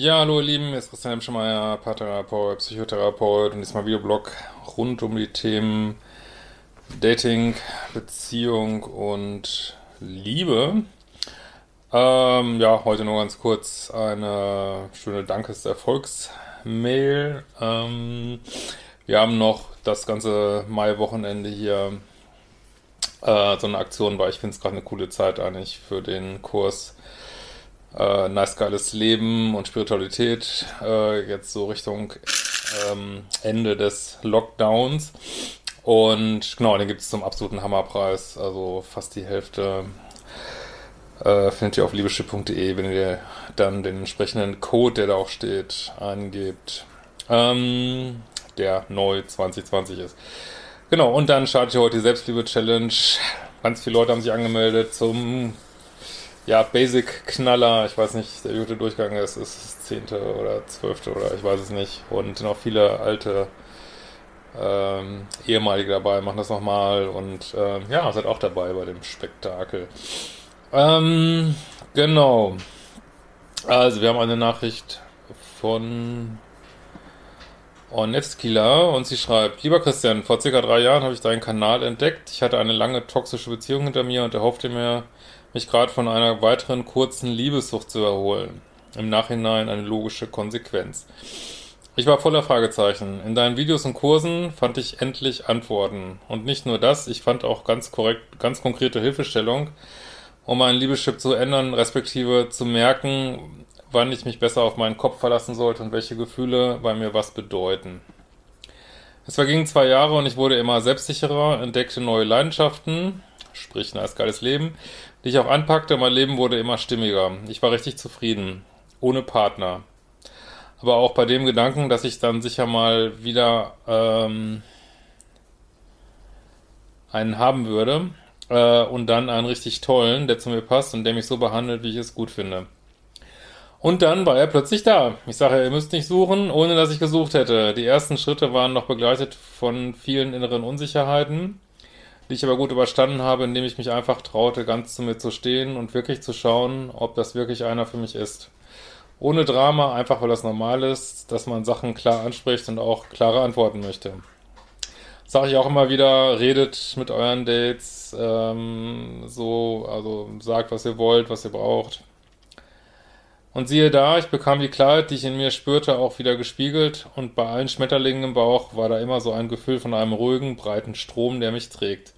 Ja, hallo ihr Lieben, hier ist Christian Hemschemeyer, Paartherapeut, Psychotherapeut und diesmal Videoblog rund um die Themen Dating, Beziehung und Liebe. Ähm, ja, heute nur ganz kurz eine schöne Dankes-Erfolgs-Mail. Ähm, wir haben noch das ganze Mai-Wochenende hier äh, so eine Aktion, weil ich finde es gerade eine coole Zeit eigentlich für den Kurs äh, Nice Geiles Leben und Spiritualität, äh, jetzt so Richtung ähm, Ende des Lockdowns. Und genau, den gibt es zum absoluten Hammerpreis, also fast die Hälfte äh, findet ihr auf liebeschiff.de, wenn ihr dann den entsprechenden Code, der da auch steht, eingebt, ähm, der neu 2020 ist. Genau, und dann startet ihr heute die Selbstliebe-Challenge. Ganz viele Leute haben sich angemeldet zum ja, Basic-Knaller. Ich weiß nicht, der vierte Durchgang ist, ist das zehnte oder zwölfte oder ich weiß es nicht. Und noch viele alte ähm, ehemalige dabei, machen das nochmal und äh, ja, seid auch dabei bei dem Spektakel. Ähm, genau. Also, wir haben eine Nachricht von Ornevskila und sie schreibt, lieber Christian, vor circa drei Jahren habe ich deinen Kanal entdeckt. Ich hatte eine lange toxische Beziehung hinter mir und erhoffte mir, mich gerade von einer weiteren kurzen Liebessucht zu erholen. Im Nachhinein eine logische Konsequenz. Ich war voller Fragezeichen. In deinen Videos und Kursen fand ich endlich Antworten. Und nicht nur das, ich fand auch ganz korrekt, ganz konkrete Hilfestellung, um meinen Liebeschip zu ändern, respektive zu merken, wann ich mich besser auf meinen Kopf verlassen sollte und welche Gefühle bei mir was bedeuten. Es vergingen zwei Jahre und ich wurde immer selbstsicherer, entdeckte neue Leidenschaften, sprich ein geiles Leben, die ich auch anpackte. Mein Leben wurde immer stimmiger. Ich war richtig zufrieden, ohne Partner. Aber auch bei dem Gedanken, dass ich dann sicher mal wieder ähm, einen haben würde, äh, und dann einen richtig tollen, der zu mir passt und der mich so behandelt, wie ich es gut finde. Und dann war er plötzlich da. Ich sage, ihr müsst nicht suchen, ohne dass ich gesucht hätte. Die ersten Schritte waren noch begleitet von vielen inneren Unsicherheiten, die ich aber gut überstanden habe, indem ich mich einfach traute, ganz zu mir zu stehen und wirklich zu schauen, ob das wirklich einer für mich ist. Ohne Drama, einfach weil das normal ist, dass man Sachen klar anspricht und auch klare Antworten möchte sage ich auch immer wieder, redet mit euren Dates, ähm, so, also sagt, was ihr wollt, was ihr braucht. Und siehe da, ich bekam die Klarheit, die ich in mir spürte, auch wieder gespiegelt und bei allen Schmetterlingen im Bauch war da immer so ein Gefühl von einem ruhigen, breiten Strom, der mich trägt.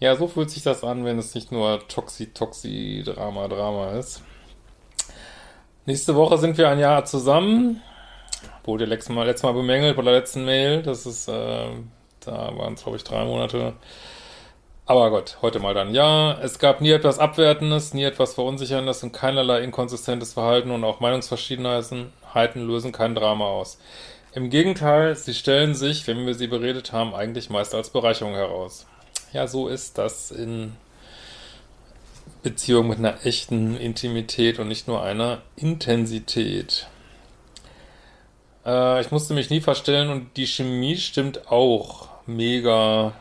Ja, so fühlt sich das an, wenn es nicht nur Toxi, Toxi, Drama, Drama ist. Nächste Woche sind wir ein Jahr zusammen. Wurde letztes Mal, letztes Mal bemängelt bei der letzten Mail. Das ist äh, da waren es, glaube ich, drei Monate. Aber Gott, heute mal dann. Ja, es gab nie etwas Abwertendes, nie etwas Verunsicherndes und keinerlei inkonsistentes Verhalten und auch Meinungsverschiedenheiten lösen kein Drama aus. Im Gegenteil, sie stellen sich, wenn wir sie beredet haben, eigentlich meist als Bereicherung heraus. Ja, so ist das in Beziehung mit einer echten Intimität und nicht nur einer Intensität. Äh, ich musste mich nie verstellen und die Chemie stimmt auch mega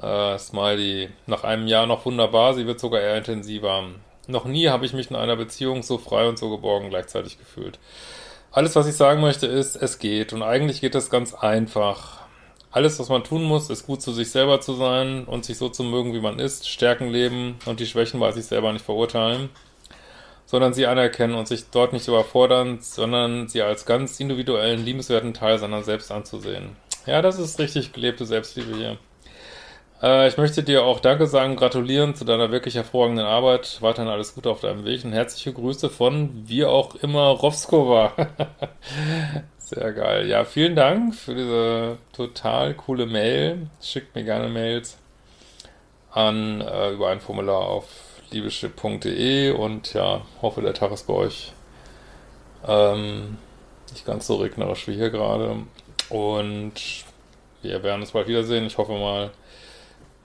äh, Smiley. Nach einem Jahr noch wunderbar, sie wird sogar eher intensiver. Noch nie habe ich mich in einer Beziehung so frei und so geborgen gleichzeitig gefühlt. Alles, was ich sagen möchte, ist, es geht. Und eigentlich geht es ganz einfach. Alles, was man tun muss, ist gut zu sich selber zu sein und sich so zu mögen, wie man ist, Stärken leben und die Schwächen bei sich selber nicht verurteilen, sondern sie anerkennen und sich dort nicht überfordern, sondern sie als ganz individuellen, liebenswerten Teil seiner selbst anzusehen. Ja, das ist richtig gelebte Selbstliebe hier. Äh, ich möchte dir auch Danke sagen, gratulieren zu deiner wirklich hervorragenden Arbeit. Weiterhin alles Gute auf deinem Weg und herzliche Grüße von wie auch immer Rovskova. Sehr geil. Ja, vielen Dank für diese total coole Mail. Schickt mir gerne Mails an äh, über ein Formular auf liebeschip.de und ja, hoffe, der Tag ist bei euch ähm, nicht ganz so regnerisch wie hier gerade. Und wir werden uns bald wiedersehen. Ich hoffe mal